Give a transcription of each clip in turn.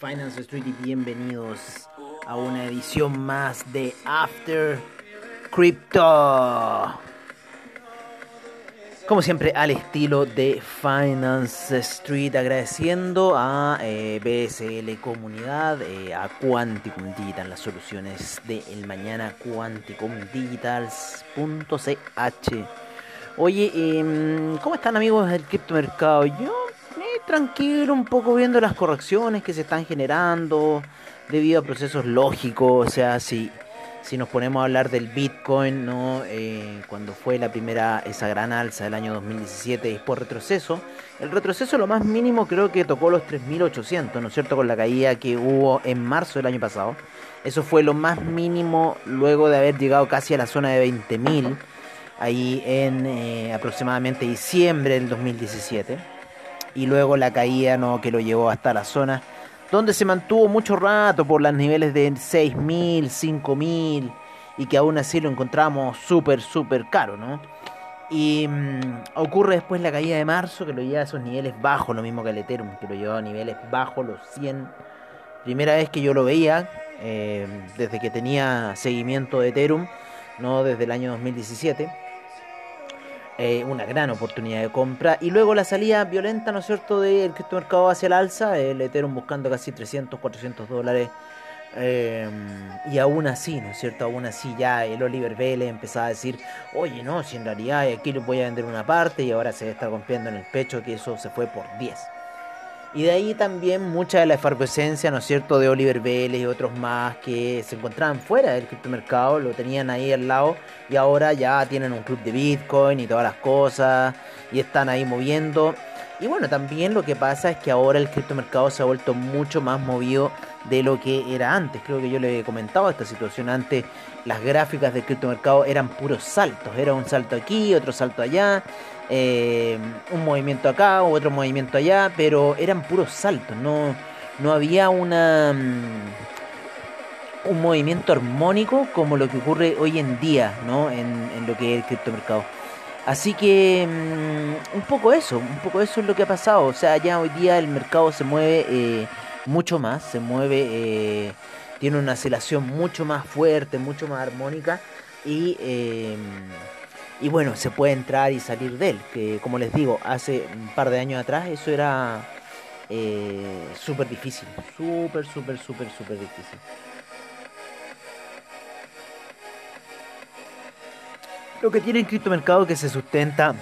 Finance Street y bienvenidos a una edición más de After Crypto. Como siempre, al estilo de Finance Street, agradeciendo a eh, BSL Comunidad, eh, a Quanticum Digital, las soluciones del mañana, quanticumdigitals.ch. Oye, eh, ¿cómo están amigos del criptomercado? Yo tranquilo, un poco viendo las correcciones que se están generando debido a procesos lógicos, o sea, si si nos ponemos a hablar del Bitcoin, ¿no? Eh, cuando fue la primera, esa gran alza del año 2017 y después retroceso, el retroceso lo más mínimo creo que tocó los 3.800, ¿no es cierto? Con la caída que hubo en marzo del año pasado. Eso fue lo más mínimo luego de haber llegado casi a la zona de 20.000, ahí en eh, aproximadamente diciembre del 2017. Y luego la caída ¿no? que lo llevó hasta la zona donde se mantuvo mucho rato por los niveles de 6.000, 5.000 y que aún así lo encontramos súper, súper caro, ¿no? Y mm, ocurre después la caída de marzo que lo lleva a esos niveles bajos, lo mismo que el Ethereum, que lo lleva a niveles bajos, los 100. Primera vez que yo lo veía, eh, desde que tenía seguimiento de Ethereum, no desde el año 2017 eh, una gran oportunidad de compra. Y luego la salida violenta, ¿no es cierto?, del criptomercado hacia el alza, el Ethereum buscando casi 300, 400 dólares. Eh, y aún así, ¿no es cierto? Aún así ya el Oliver Vélez empezaba a decir, oye, no, si en realidad aquí les voy a vender una parte y ahora se está rompiendo en el pecho que eso se fue por 10. Y de ahí también mucha de la efervescencia, ¿no es cierto?, de Oliver Vélez y otros más que se encontraban fuera del criptomercado, lo tenían ahí al lado y ahora ya tienen un club de Bitcoin y todas las cosas y están ahí moviendo. Y bueno, también lo que pasa es que ahora el criptomercado se ha vuelto mucho más movido de lo que era antes. Creo que yo le he comentado esta situación antes. Las gráficas del criptomercado eran puros saltos. Era un salto aquí, otro salto allá. Eh, un movimiento acá, otro movimiento allá, pero eran puros saltos, no, no había una mm, un movimiento armónico como lo que ocurre hoy en día, ¿no? En, lo que es el criptomercado. Así que mm, un poco eso, un poco eso es lo que ha pasado. O sea, ya hoy día el mercado se mueve eh, mucho más, se mueve, eh, tiene una aceleración mucho más fuerte, mucho más armónica y y bueno, se puede entrar y salir de él, que como les digo, hace un par de años atrás eso era eh, súper difícil, súper, súper, súper, súper difícil. Lo que tiene el criptomercado que se sustenta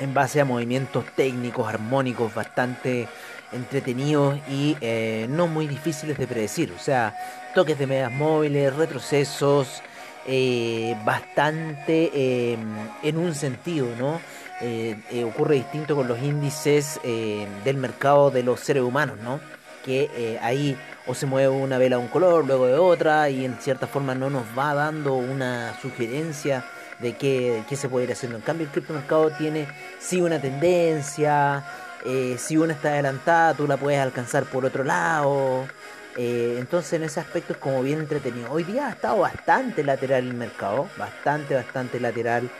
en base a movimientos técnicos, armónicos, bastante entretenidos y eh, no muy difíciles de predecir. O sea, toques de medias móviles, retrocesos, eh, bastante em, en un sentido, ¿no? Eh, eh, ocurre distinto con los índices del mercado de los seres humanos, ¿no? Que ahí o se mueve una vela de un color, luego de otra, y en cierta forma no nos va dando una sugerencia de qué, qué se puede ir haciendo. En cambio, el criptomercado tiene sí una tendencia, si una está adelantada, tú la puedes alcanzar por otro lado. Eh, entonces en ese aspecto es como bien entretenido. Hoy día ha estado bastante lateral el mercado, bastante, bastante lateral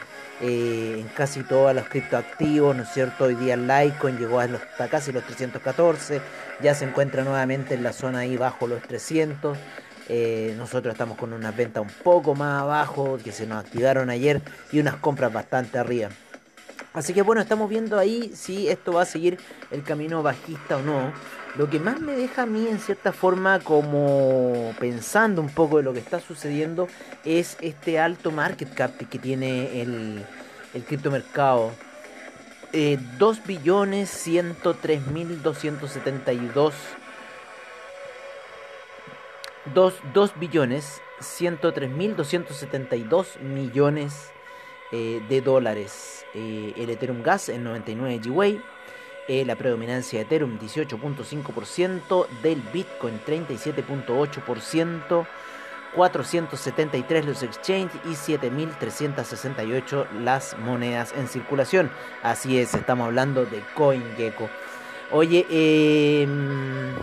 eh, en casi todos los criptoactivos, ¿no es cierto? Hoy día Litecoin llegó hasta casi los 314, ya se encuentra nuevamente en la zona ahí bajo los 300. Eh, nosotros estamos con unas ventas un poco más abajo que se nos activaron ayer y unas compras bastante arriba. Así que bueno, estamos viendo ahí si esto va a seguir el camino bajista o no. Lo que más me deja a mí en cierta forma como pensando un poco de lo que está sucediendo es este alto market cap que tiene el, el criptomercado. Eh, 2 billones 103 mil 272 2, 2 billones 103 mil 272 millones eh, de dólares. Eh, el Ethereum Gas en 99 GWay eh, la predominancia de Ethereum 18.5%, del Bitcoin 37.8%, 473 los exchange y 7.368 las monedas en circulación. Así es, estamos hablando de CoinGecko. Oye, em,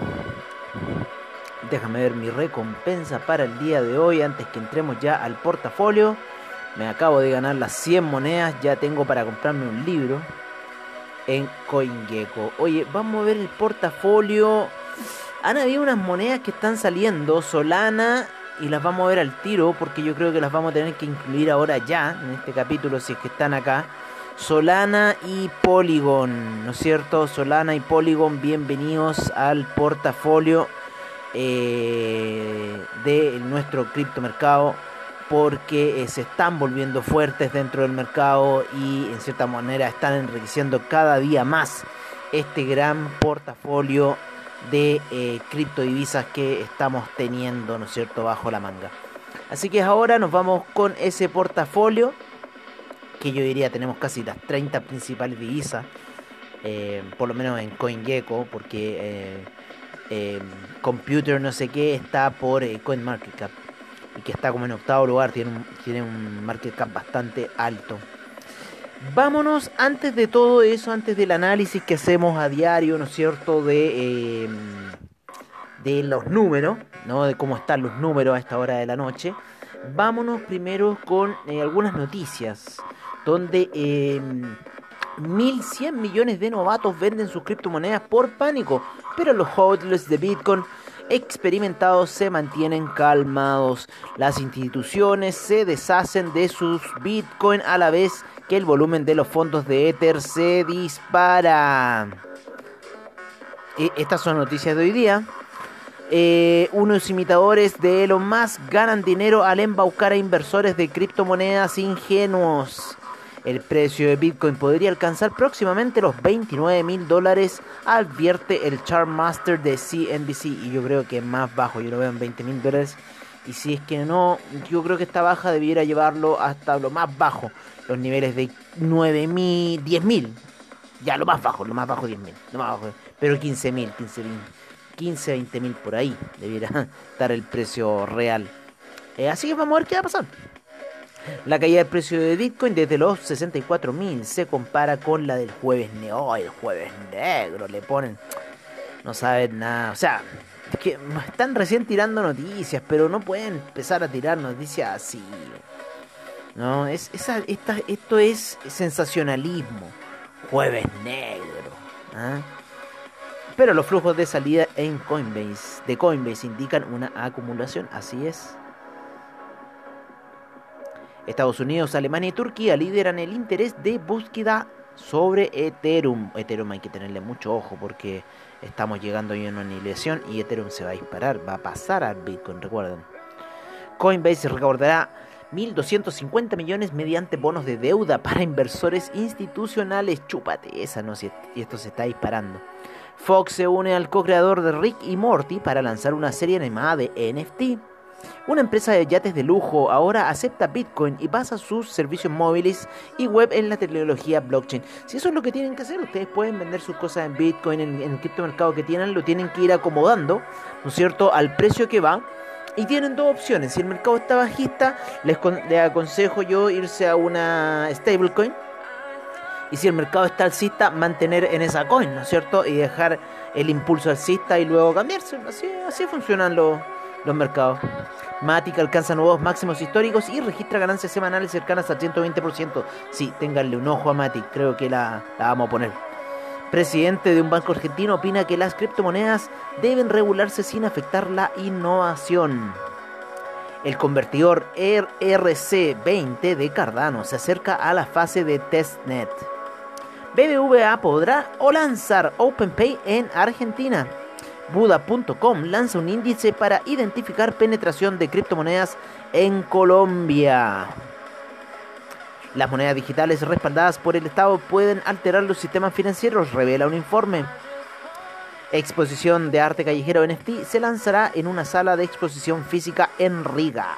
déjame ver mi recompensa para el día de hoy antes que entremos ya al portafolio. Me acabo de ganar las 100 monedas, ya tengo para comprarme un libro en CoinGecko. Oye, vamos a ver el portafolio. Han habido unas monedas que están saliendo, Solana, y las vamos a ver al tiro, porque yo creo que las vamos a tener que incluir ahora ya, en este capítulo, si es que están acá. Solana y Polygon, ¿no es cierto? Solana y Polygon, bienvenidos al portafolio eh, de nuestro criptomercado porque eh, se están volviendo fuertes dentro del mercado y en cierta manera están enriqueciendo cada día más este gran portafolio de eh, criptodivisas que estamos teniendo, ¿no cierto?, bajo la manga. Así que ahora nos vamos con ese portafolio que yo diría tenemos casi las 30 principales divisas, eh, por lo menos en CoinGecko, porque eh, eh, Computer no sé qué está por CoinMarketCap y que está como en octavo lugar, tiene un, tiene un market cap bastante alto. Vámonos antes de todo eso, antes del análisis que hacemos a diario, ¿no es cierto?, de, de los números, ¿no? De cómo están los números a esta hora de la noche. Vámonos primero con algunas noticias donde 1.100 em, millones de novatos venden sus criptomonedas por pánico, pero los hodlers de Bitcoin experimentados se mantienen calmados. Las instituciones se deshacen de sus Bitcoin a la vez que el volumen de los fondos de Ether se dispara. Estas son noticias de hoy día. Eh, unos imitadores de Elon Musk ganan dinero al embaucar a inversores de criptomonedas ingenuos. El precio de Bitcoin podría alcanzar próximamente los 29 mil dólares, advierte el Chartmaster de CNBC. Y yo creo que más bajo, yo lo veo en 20 mil dólares. Y si es que no, yo creo que esta baja debiera llevarlo hasta lo más bajo, los niveles de 9 mil, 10 mil. Ya, lo más bajo, lo más bajo 10 mil, lo más bajo. Pero 15 mil, 15 mil, 15, 20 mil por ahí debiera estar el precio real. Eh, así que vamos a ver qué va a pasar. La caída del precio de Bitcoin desde los 64.000 se compara con la del jueves negro. el jueves negro le ponen. No saben nada. O sea, es que están recién tirando noticias, pero no pueden empezar a tirar noticias así. No, es, esa, esta, esto es sensacionalismo. Jueves negro. ¿ah? Pero los flujos de salida en Coinbase, de Coinbase indican una acumulación, así es. Estados Unidos, Alemania y Turquía lideran el interés de búsqueda sobre Ethereum. Ethereum hay que tenerle mucho ojo porque estamos llegando a una aniquilación y Ethereum se va a disparar, va a pasar al Bitcoin, recuerden. Coinbase recordará 1.250 millones mediante bonos de deuda para inversores institucionales. Chúpate esa, ¿no? Si esto se está disparando. Fox se une al co-creador de Rick y Morty para lanzar una serie animada de NFT. Una empresa de yates de lujo ahora acepta Bitcoin y basa sus servicios móviles y web en la tecnología blockchain. Si eso es lo que tienen que hacer, ustedes pueden vender sus cosas en Bitcoin, en, el criptomercado que tienen, lo tienen que ir acomodando, ¿no es cierto?, al precio que va. Y tienen dos opciones. Si el mercado está bajista, les, les aconsejo yo irse a una stablecoin. Y si el mercado está alcista, mantener en esa coin, ¿no es cierto? Y dejar el impulso alcista y luego cambiarse. Así, así funcionan los los mercados. Matic alcanza nuevos máximos históricos y registra ganancias semanales cercanas al 120%. Sí, ténganle un ojo a Matic, creo que la, vamos a poner. Presidente de un banco argentino opina que las criptomonedas deben regularse sin afectar la innovación. El convertidor RC20 de Cardano se acerca a la fase de testnet. BBVA podrá o lanzar OpenPay en Argentina. Buda.com lanza un índice para identificar penetración de criptomonedas en Colombia. Las monedas digitales respaldadas por el Estado pueden alterar los sistemas financieros, revela un informe. Exposición de arte callejero NFT se lanzará en una sala de exposición física en Riga.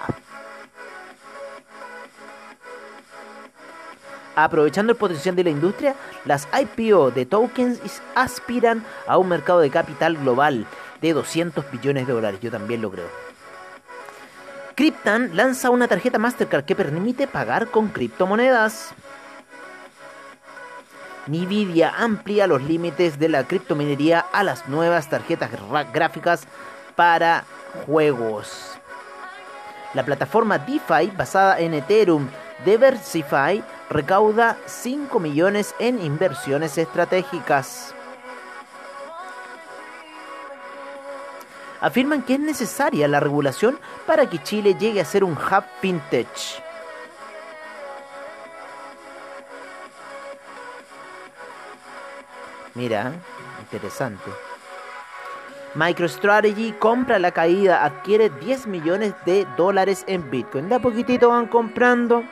Aprovechando el potencial de la industria, las IPO de tokens aspiran a un mercado de capital global de 200 billones de dólares. Yo también lo creo. Cryptan lanza una tarjeta Mastercard que permite pagar con criptomonedas. Nvidia amplía los límites de la criptominería a las nuevas tarjetas gráficas para juegos. La plataforma DeFi basada en Ethereum Diversify recauda 5 millones en inversiones estratégicas. afirman que es necesaria la regulación para que Chile llegue a ser un hub fintech. Mira, interesante. MicroStrategy compra la caída, adquiere 10 millones de dólares en Bitcoin. De a poquitito van comprando.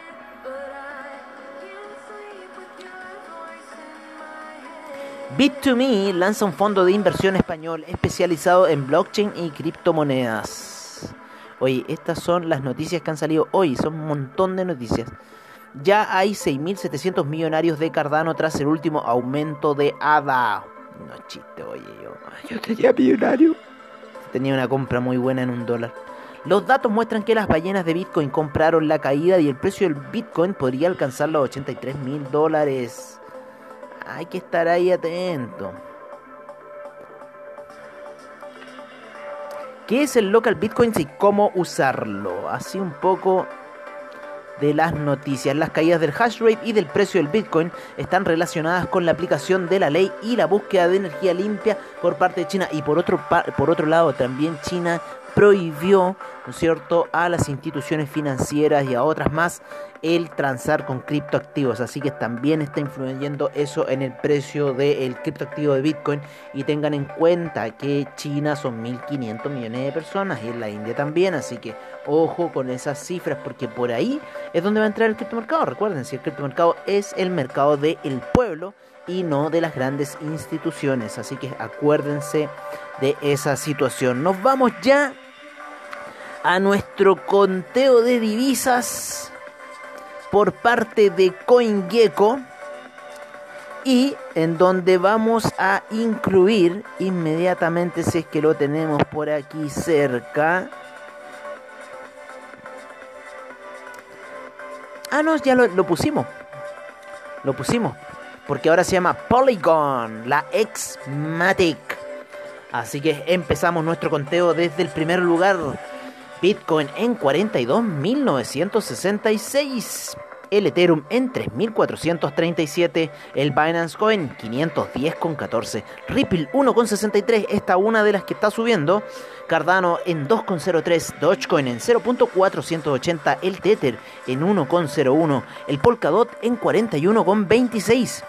Bit2Me lanza un fondo de inversión español especializado en blockchain y criptomonedas. Oye, estas son las noticias que han salido hoy, son un montón de noticias. Ya hay 6.700 millonarios de Cardano tras el último aumento de ADA. No chiste, oye, yo, yo tenía millonario. Tenía una compra muy buena en un dólar. Los datos muestran que las ballenas de Bitcoin compraron la caída y el precio del Bitcoin podría alcanzar los 83 mil dólares. Hay que estar ahí atento. ¿Qué es el local Bitcoin y cómo usarlo? Así un poco de las noticias. Las caídas del hash rate y del precio del Bitcoin están relacionadas con la aplicación de la ley y la búsqueda de energía limpia por parte de China. Y por otro, por otro lado, también China prohibió, ¿no cierto?, a las instituciones financieras y a otras más el transar con criptoactivos. Así que también está influyendo eso en el precio del criptoactivo de Bitcoin. Y tengan en cuenta que China son 1.500 millones de personas y en la India también. Así que ojo con esas cifras porque por ahí es donde va a entrar el criptomercado. Recuerden, si el criptomercado es el mercado del pueblo y no de las grandes instituciones. Así que acuérdense de esa situación. Nos vamos ya a nuestro conteo de divisas por parte de CoinGecko y en donde vamos a incluir inmediatamente si es que lo tenemos por aquí cerca. Ah, no, ya lo, lo pusimos. Lo pusimos. Porque ahora se llama Polygon, la X-Matic. Así que empezamos nuestro conteo desde el primer lugar. Bitcoin en 42.966. El Ethereum en 3.437. El Binance Coin 510,14. Ripple 1,63. Esta una de las que está subiendo. Cardano en 2,03. Dogecoin en 0.480. El Tether en 1,01. El Polkadot en 41,26.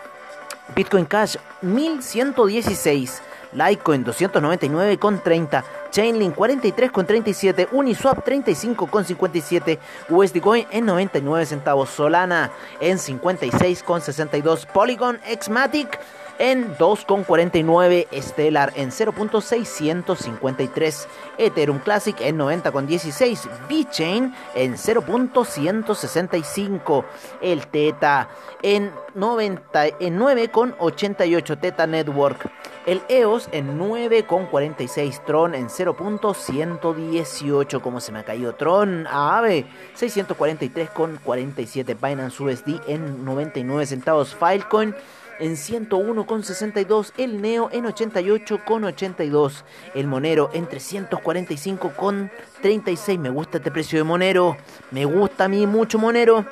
Bitcoin Cash 1116. Litecoin 299,30, Chainlink 43,37, Uniswap 35,57, USD Coin en 99 centavos, Solana en 56,62, Polygon Xmatic en 2,49, Stellar en 0.653, Ethereum Classic en 90,16, VeChain en 0.165, el Teta en, 90, en 9,88, Teta Network el EOS en 9,46. Tron en 0.118. Como se me caído Tron. AVE 643,47. Binance USD en 99 centavos. Filecoin en 101,62, el Neo en 88,82, el Monero en 345,36. Me gusta este precio de Monero, me gusta a mí mucho Monero.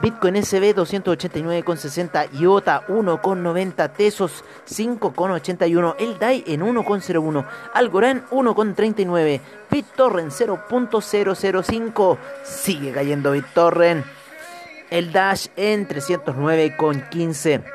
Bitcoin SB 289,60, IOTA 1,90, Tesos 5,81, el DAI en 1,01, Algorand 1,39, BitTorrent 0.005, sigue cayendo BitTorrent, el Dash en 309,15.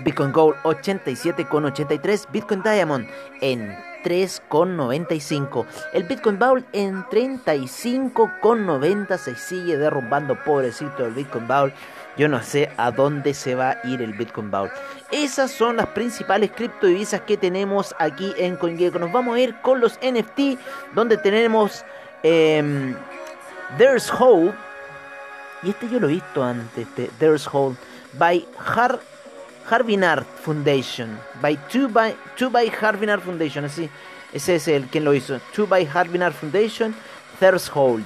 Bitcoin Gold 87,83, Bitcoin Diamond en 3,95. El Bitcoin Bowl en 35,90 se sigue derrumbando, pobrecito el Bitcoin Bowl. Yo no sé a dónde se va a ir el Bitcoin Bowl. Esas son las principales criptodivisas que tenemos aquí en CoinGecko. Nos vamos a ir con los NFT, donde tenemos em, There's Hope. Y este yo lo he visto antes, este There's Hope, by Har Harvinard Foundation. By two by, two by Harvinard Foundation. Así, ese es el quien lo hizo. Two by Harvinard Foundation, Threshold.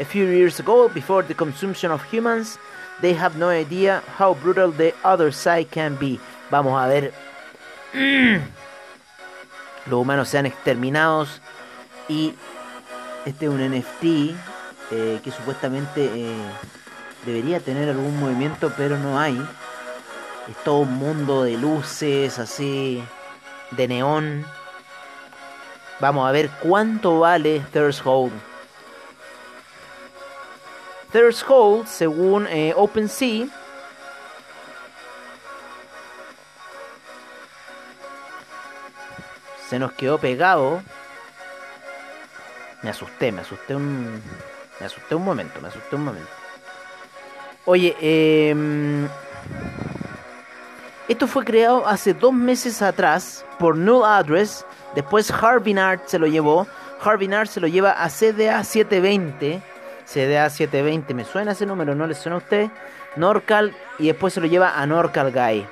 A few years ago, before the consumption of humans, they have no idea how brutal the other side can be. Vamos a ver. Los humanos sean exterminados. Y este es un NFT eh, que supuestamente eh, debería tener algún movimiento, pero no hay. Es todo un mundo de luces, así, de neón. Vamos a ver cuánto vale Threshold. Threshold, según eh, OpenSea, se nos quedó pegado. Me asusté, me asusté un. Me asusté un momento, me asusté un momento. Oye, eh, esto fue creado hace dos meses atrás por Null Address. Después Harbinard se lo llevó. Harbinard se lo lleva a CDA 720. CDA 720, me suena ese número, ¿no le suena a usted? Norcal y después se lo lleva a Norcal Guy.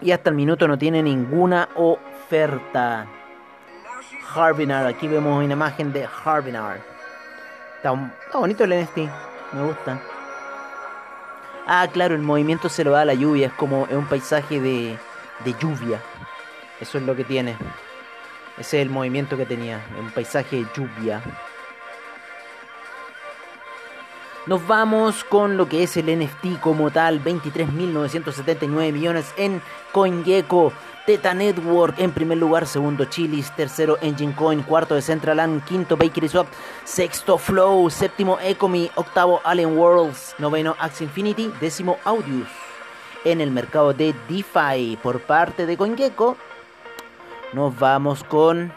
Y hasta el minuto no tiene ninguna oferta. Harbinar, aquí vemos una imagen de Harbinar. Está, está bonito el NFT, me gusta. Ah, claro, el movimiento se lo da a la lluvia, es como un paisaje de, de lluvia. Eso es lo que tiene. Ese es el movimiento que tenía, un paisaje de lluvia. Nos vamos con lo que es el NFT como tal, 23.979 millones en CoinGecko. Teta Network en primer lugar, segundo Chilis, tercero Engine Coin, cuarto Decentraland, quinto Bakery Swap, sexto Flow, séptimo Ecomi, octavo Alien Worlds, noveno Axie Infinity, décimo Audius. En el mercado de DeFi por parte de CoinGecko, nos vamos con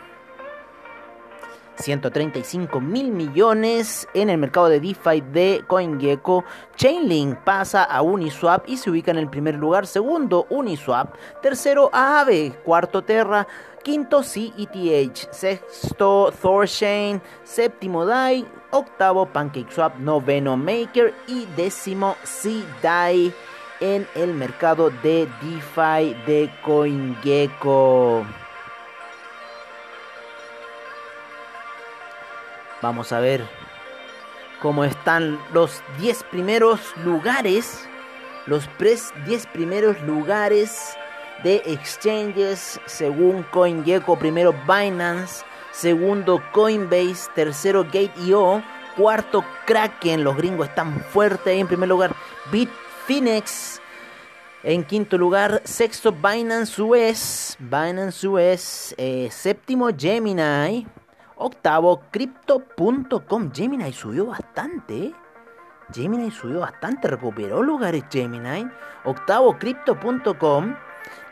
135 mil millones en el mercado de DeFi de CoinGecko. Chainlink pasa a Uniswap y se ubica en el primer lugar. Segundo, Uniswap. Tercero, Aave. Cuarto, Terra. Quinto, CETH. Sexto, Thorchain. Séptimo, DAI. Octavo, PancakeSwap. Noveno, Maker. Y décimo, CDAI en el mercado de DeFi de CoinGecko. Vamos a ver cómo están los 10 primeros lugares. Los 10 primeros lugares de exchanges según CoinGecko. Primero Binance, segundo Coinbase, tercero Gate.io, cuarto Kraken. Los gringos están fuertes ahí en primer lugar. Bitfinex. En quinto lugar, sexto Binance US, Binance US, eh, séptimo Gemini, Octavo, Crypto.com. Gemini subió bastante. ¿eh? Gemini subió bastante. Recuperó lugares Gemini. Octavo, Crypto.com.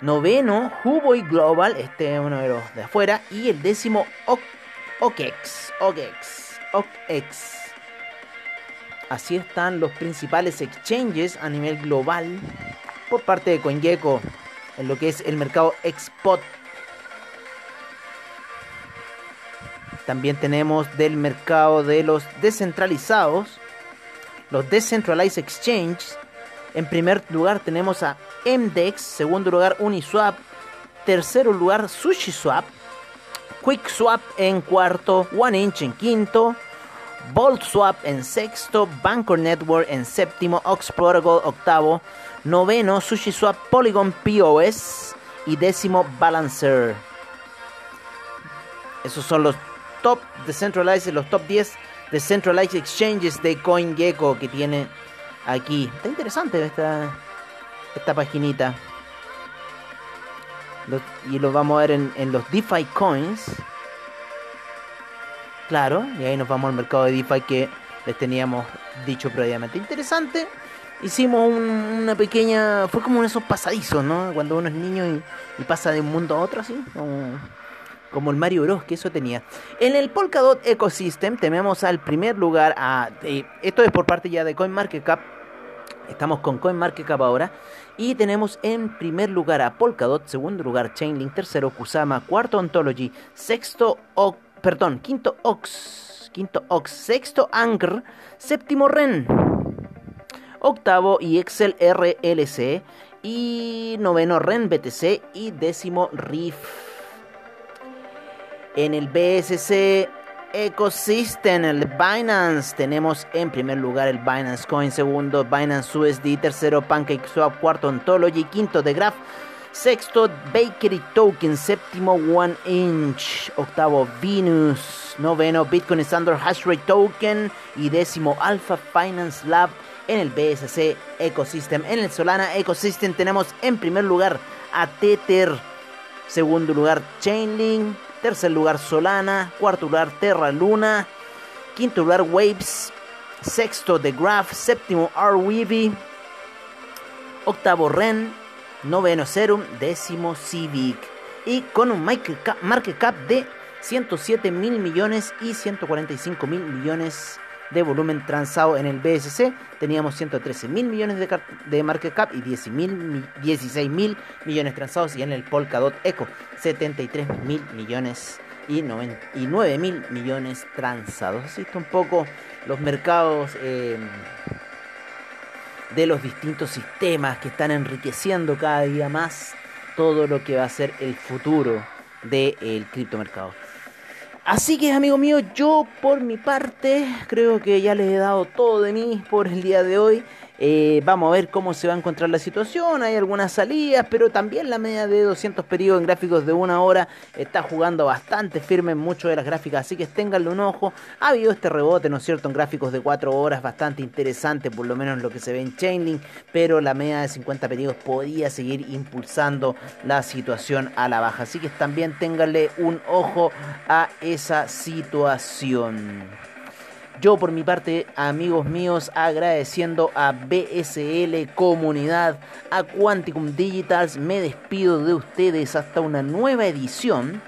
Noveno, Huboy Global. Este es uno de los de afuera. Y el décimo, OKEX. OKEX. OKEX. Así están los principales exchanges a nivel global por parte de CoinGecko en lo que es el mercado Expot También tenemos del mercado de los descentralizados, los Decentralized Exchange. En primer lugar tenemos a MDEX, segundo lugar Uniswap, tercero lugar SushiSwap, QuickSwap en cuarto, OneInch en quinto, BoltSwap en sexto, Bancor Network en séptimo, Ox Protocol octavo, noveno SushiSwap Polygon POS y décimo Balancer. Esos son los top decentralized, los top 10 decentralized exchanges de CoinGecko que tiene aquí. Está interesante esta, esta paginita. y lo vamos a ver en, en, los DeFi Coins. Claro, y ahí nos vamos al mercado de DeFi que les teníamos dicho previamente. Interesante. Hicimos una pequeña. Fue como esos pasadizos, ¿no? Cuando uno es niño y, y pasa de un mundo a otro, así. Como, como el Mario Bros, que eso tenía. En el Polkadot Ecosystem tenemos al primer lugar a... Eh, esto es por parte ya de CoinMarketCap. Estamos con CoinMarketCap ahora. Y tenemos en primer lugar a Polkadot, segundo lugar Chainlink, tercero Kusama, cuarto Ontology, sexto Ox, perdón, quinto Ox, quinto Ox, sexto Anchor, séptimo Ren, octavo y Excel RLC y noveno Ren BTC y décimo Riff. En el BSC Ecosystem, el Binance, tenemos en primer lugar el Binance Coin, segundo Binance USD, tercero PancakeSwap, cuarto Ontology, quinto The Graph, sexto Bakery Token, séptimo One Inch, octavo Venus, noveno Bitcoin Standard Hashrate Token y décimo Alpha Finance Lab en el BSC Ecosystem. En el Solana Ecosystem tenemos en primer lugar a Tether, segundo lugar Chainlink, Tercer lugar Solana. Cuarto lugar Terra Luna. Quinto lugar Waves. Sexto The Graph. Séptimo Arweavy. Octavo Ren. Noveno Serum. Décimo Civic. Y con un market cap de 107 mil millones y 145 mil millones de volumen transado en el BSC. Teníamos 113 mil millones de, de, market cap y 16 mil millones transados. Y en el Polkadot Eco, 73 mil millones y, 9 mil millones transados. Así está un poco los mercados eh, de los distintos sistemas que están enriqueciendo cada día más todo lo que va a ser el futuro del criptomercado. Así que amigo mío, yo por mi parte creo que ya les he dado todo de mí por el día de hoy. Eh, vamos a ver cómo se va a encontrar la situación. Hay algunas salidas, pero también la media de 200 periodos en gráficos de una hora está jugando bastante firme en muchas de las gráficas. Así que ténganle un ojo. Ha habido este rebote, ¿no es cierto?, en gráficos de 4 horas bastante interesante, por lo menos lo que se ve en Chainlink. Pero la media de 50 periodos podía seguir impulsando la situación a la baja. Así que también ténganle un ojo a esa situación. Yo por mi parte, amigos míos, agradeciendo a BSL Comunidad, a Quanticum Digitals, me despido de ustedes hasta una nueva edición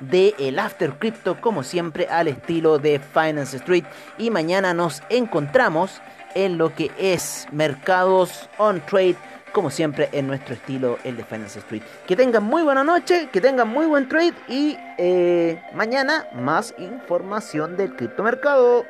de el After Crypto, como siempre, al estilo de Finance Street. Y mañana nos encontramos en lo que es mercados on trade como siempre en nuestro estilo el de Finance Street. Que tengan muy buena noche, que tengan muy buen trade y eh, mañana más información del criptomercado.